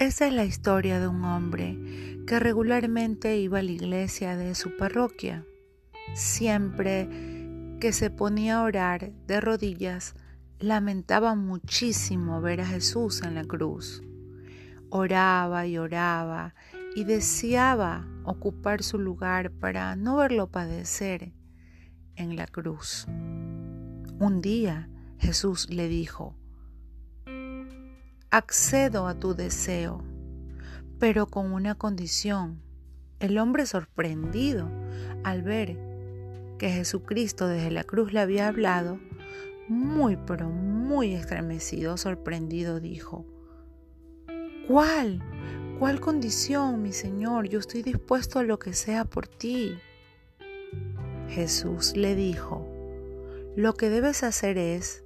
Esa es la historia de un hombre que regularmente iba a la iglesia de su parroquia. Siempre que se ponía a orar de rodillas, lamentaba muchísimo ver a Jesús en la cruz. Oraba y oraba y deseaba ocupar su lugar para no verlo padecer en la cruz. Un día Jesús le dijo, accedo a tu deseo, pero con una condición. El hombre sorprendido al ver que Jesucristo desde la cruz le había hablado, muy pero muy estremecido, sorprendido, dijo, ¿cuál? ¿Cuál condición, mi Señor? Yo estoy dispuesto a lo que sea por ti. Jesús le dijo, lo que debes hacer es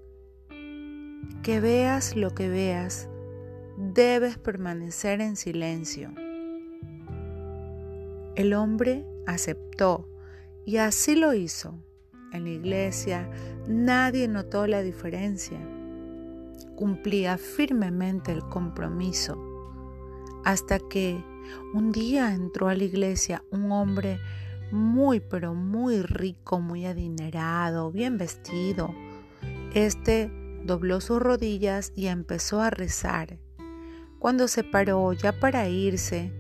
que veas lo que veas, debes permanecer en silencio. El hombre aceptó y así lo hizo. En la iglesia nadie notó la diferencia. Cumplía firmemente el compromiso hasta que un día entró a la iglesia un hombre muy pero muy rico, muy adinerado, bien vestido. Este dobló sus rodillas y empezó a rezar. Cuando se paró ya para irse,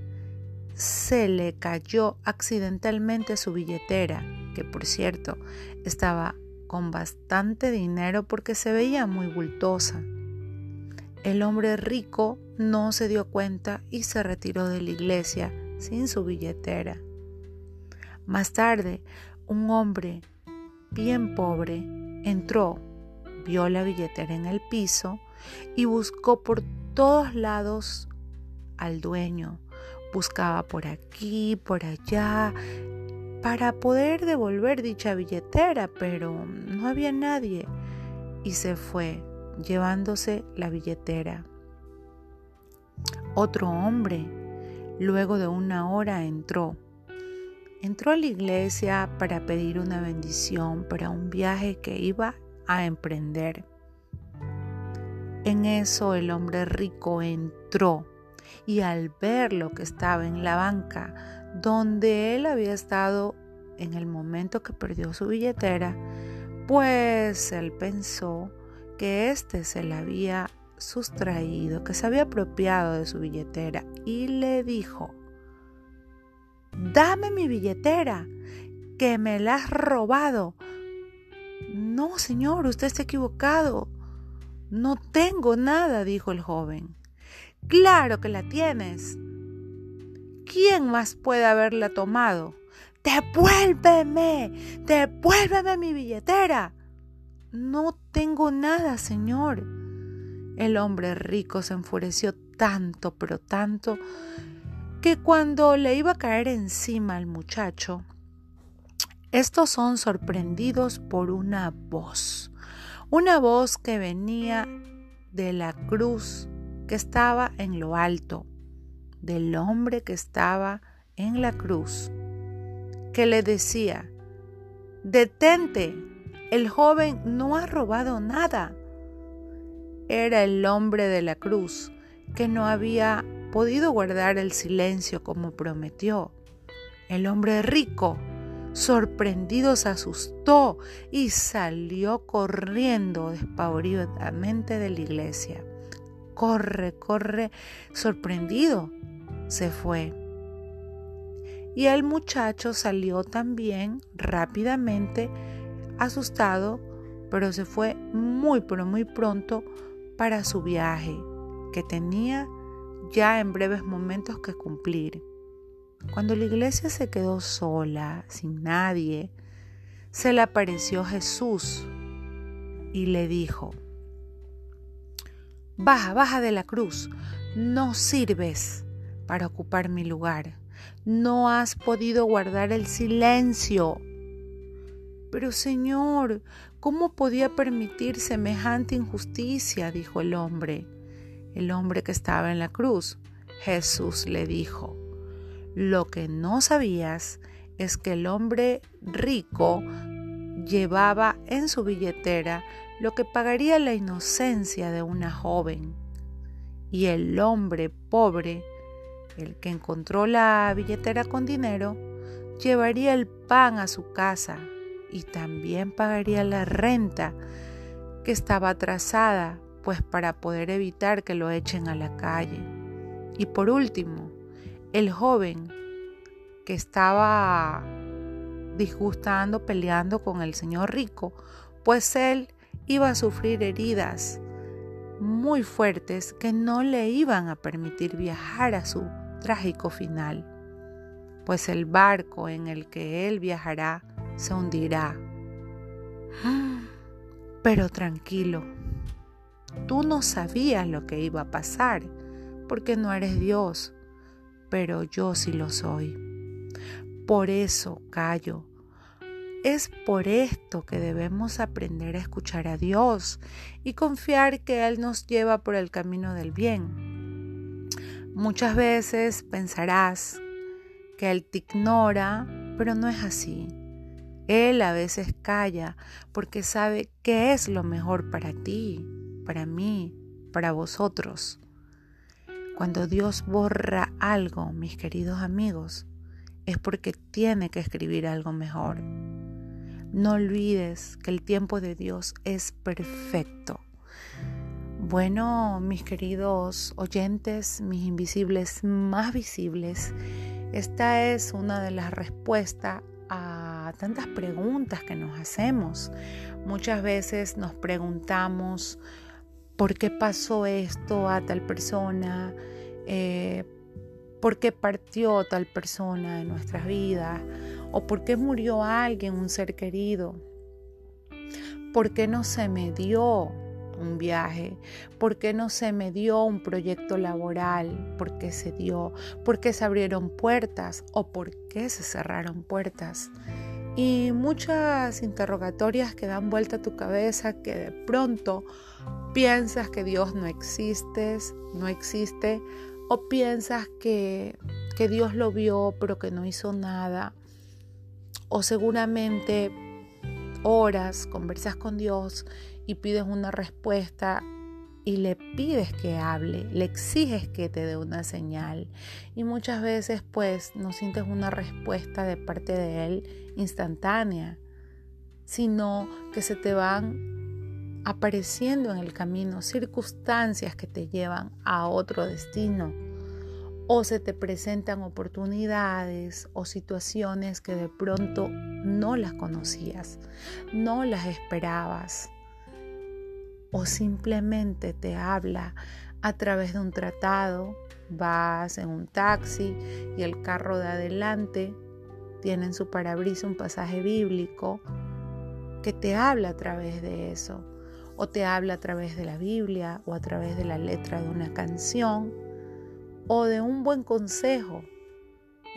se le cayó accidentalmente su billetera, que por cierto estaba con bastante dinero porque se veía muy bultosa. El hombre rico no se dio cuenta y se retiró de la iglesia sin su billetera. Más tarde, un hombre bien pobre entró, vio la billetera en el piso y buscó por todos lados al dueño. Buscaba por aquí, por allá, para poder devolver dicha billetera, pero no había nadie y se fue llevándose la billetera. Otro hombre, luego de una hora, entró entró a la iglesia para pedir una bendición para un viaje que iba a emprender. En eso el hombre rico entró y al ver lo que estaba en la banca donde él había estado en el momento que perdió su billetera, pues él pensó que éste se la había sustraído, que se había apropiado de su billetera y le dijo, dame mi billetera, que me la has robado. No, señor, usted está equivocado. No tengo nada, dijo el joven. Claro que la tienes. ¿Quién más puede haberla tomado? Devuélveme, devuélveme mi billetera. No tengo nada, señor. El hombre rico se enfureció tanto, pero tanto, que cuando le iba a caer encima al muchacho, estos son sorprendidos por una voz, una voz que venía de la cruz que estaba en lo alto, del hombre que estaba en la cruz, que le decía, detente, el joven no ha robado nada. Era el hombre de la cruz que no había podido guardar el silencio como prometió. El hombre rico, sorprendido, se asustó y salió corriendo despavoridamente de la iglesia. Corre, corre, sorprendido, se fue. Y el muchacho salió también rápidamente, asustado, pero se fue muy, pero muy pronto para su viaje que tenía ya en breves momentos que cumplir. Cuando la iglesia se quedó sola, sin nadie, se le apareció Jesús y le dijo, Baja, baja de la cruz, no sirves para ocupar mi lugar, no has podido guardar el silencio. Pero Señor, ¿cómo podía permitir semejante injusticia? dijo el hombre el hombre que estaba en la cruz. Jesús le dijo, lo que no sabías es que el hombre rico llevaba en su billetera lo que pagaría la inocencia de una joven. Y el hombre pobre, el que encontró la billetera con dinero, llevaría el pan a su casa y también pagaría la renta que estaba atrasada, pues para poder evitar que lo echen a la calle. Y por último, el joven que estaba disgustando, peleando con el señor rico, pues él iba a sufrir heridas muy fuertes que no le iban a permitir viajar a su trágico final, pues el barco en el que él viajará se hundirá. Pero tranquilo, tú no sabías lo que iba a pasar, porque no eres Dios, pero yo sí lo soy. Por eso callo. Es por esto que debemos aprender a escuchar a Dios y confiar que Él nos lleva por el camino del bien. Muchas veces pensarás que Él te ignora, pero no es así. Él a veces calla porque sabe qué es lo mejor para ti, para mí, para vosotros. Cuando Dios borra algo, mis queridos amigos, es porque tiene que escribir algo mejor. No olvides que el tiempo de Dios es perfecto. Bueno, mis queridos oyentes, mis invisibles más visibles, esta es una de las respuestas a tantas preguntas que nos hacemos. Muchas veces nos preguntamos por qué pasó esto a tal persona, eh, por qué partió tal persona en nuestras vidas o por qué murió alguien, un ser querido. ¿Por qué no se me dio un viaje? ¿Por qué no se me dio un proyecto laboral? ¿Por qué se dio? ¿Por qué se abrieron puertas? ¿O por qué se cerraron puertas? Y muchas interrogatorias que dan vuelta a tu cabeza que de pronto piensas que Dios no existe, no existe ¿O piensas que, que Dios lo vio pero que no hizo nada? O seguramente oras, conversas con Dios y pides una respuesta y le pides que hable, le exiges que te dé una señal. Y muchas veces pues no sientes una respuesta de parte de Él instantánea, sino que se te van apareciendo en el camino circunstancias que te llevan a otro destino o se te presentan oportunidades o situaciones que de pronto no las conocías, no las esperabas o simplemente te habla a través de un tratado, vas en un taxi y el carro de adelante tiene en su parabrisa un pasaje bíblico que te habla a través de eso, o te habla a través de la Biblia o a través de la letra de una canción o de un buen consejo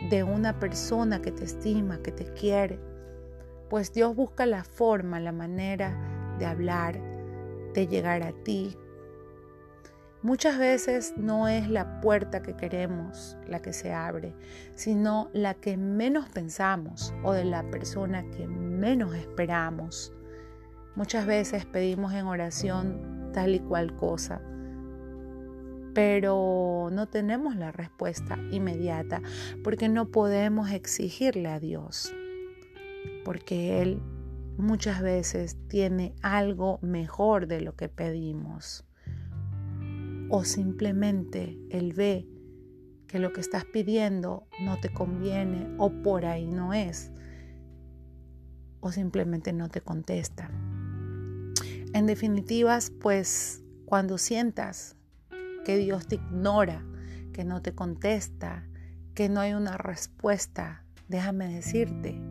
de una persona que te estima, que te quiere. Pues Dios busca la forma, la manera de hablar, de llegar a ti. Muchas veces no es la puerta que queremos la que se abre, sino la que menos pensamos o de la persona que menos esperamos. Muchas veces pedimos en oración tal y cual cosa, pero no tenemos la respuesta inmediata porque no podemos exigirle a Dios, porque Él muchas veces tiene algo mejor de lo que pedimos o simplemente Él ve que lo que estás pidiendo no te conviene o por ahí no es o simplemente no te contesta. En definitivas, pues cuando sientas que Dios te ignora, que no te contesta, que no hay una respuesta, déjame decirte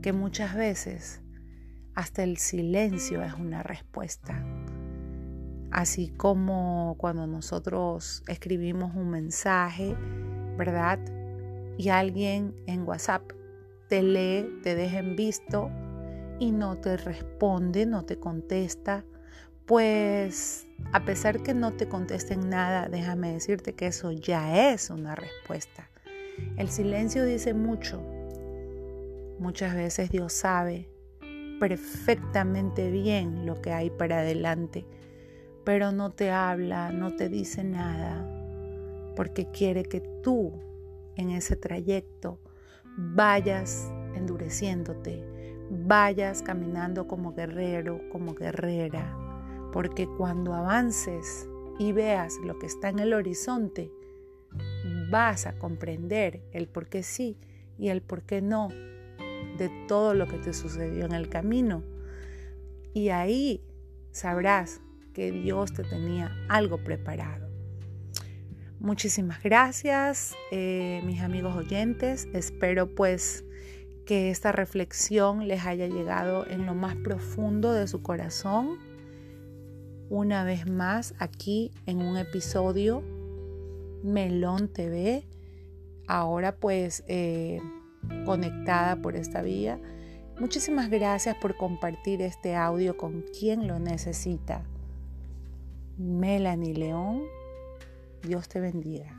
que muchas veces hasta el silencio es una respuesta. Así como cuando nosotros escribimos un mensaje, ¿verdad? Y alguien en WhatsApp te lee, te deja en visto y no te responde, no te contesta, pues a pesar que no te contesten nada, déjame decirte que eso ya es una respuesta. El silencio dice mucho. Muchas veces Dios sabe perfectamente bien lo que hay para adelante, pero no te habla, no te dice nada, porque quiere que tú en ese trayecto vayas endureciéndote, vayas caminando como guerrero, como guerrera, porque cuando avances y veas lo que está en el horizonte, vas a comprender el por qué sí y el por qué no de todo lo que te sucedió en el camino. Y ahí sabrás que Dios te tenía algo preparado. Muchísimas gracias, eh, mis amigos oyentes. Espero pues que esta reflexión les haya llegado en lo más profundo de su corazón. Una vez más aquí en un episodio Melón TV. Ahora pues eh, conectada por esta vía. Muchísimas gracias por compartir este audio con quien lo necesita. Melanie León, Dios te bendiga.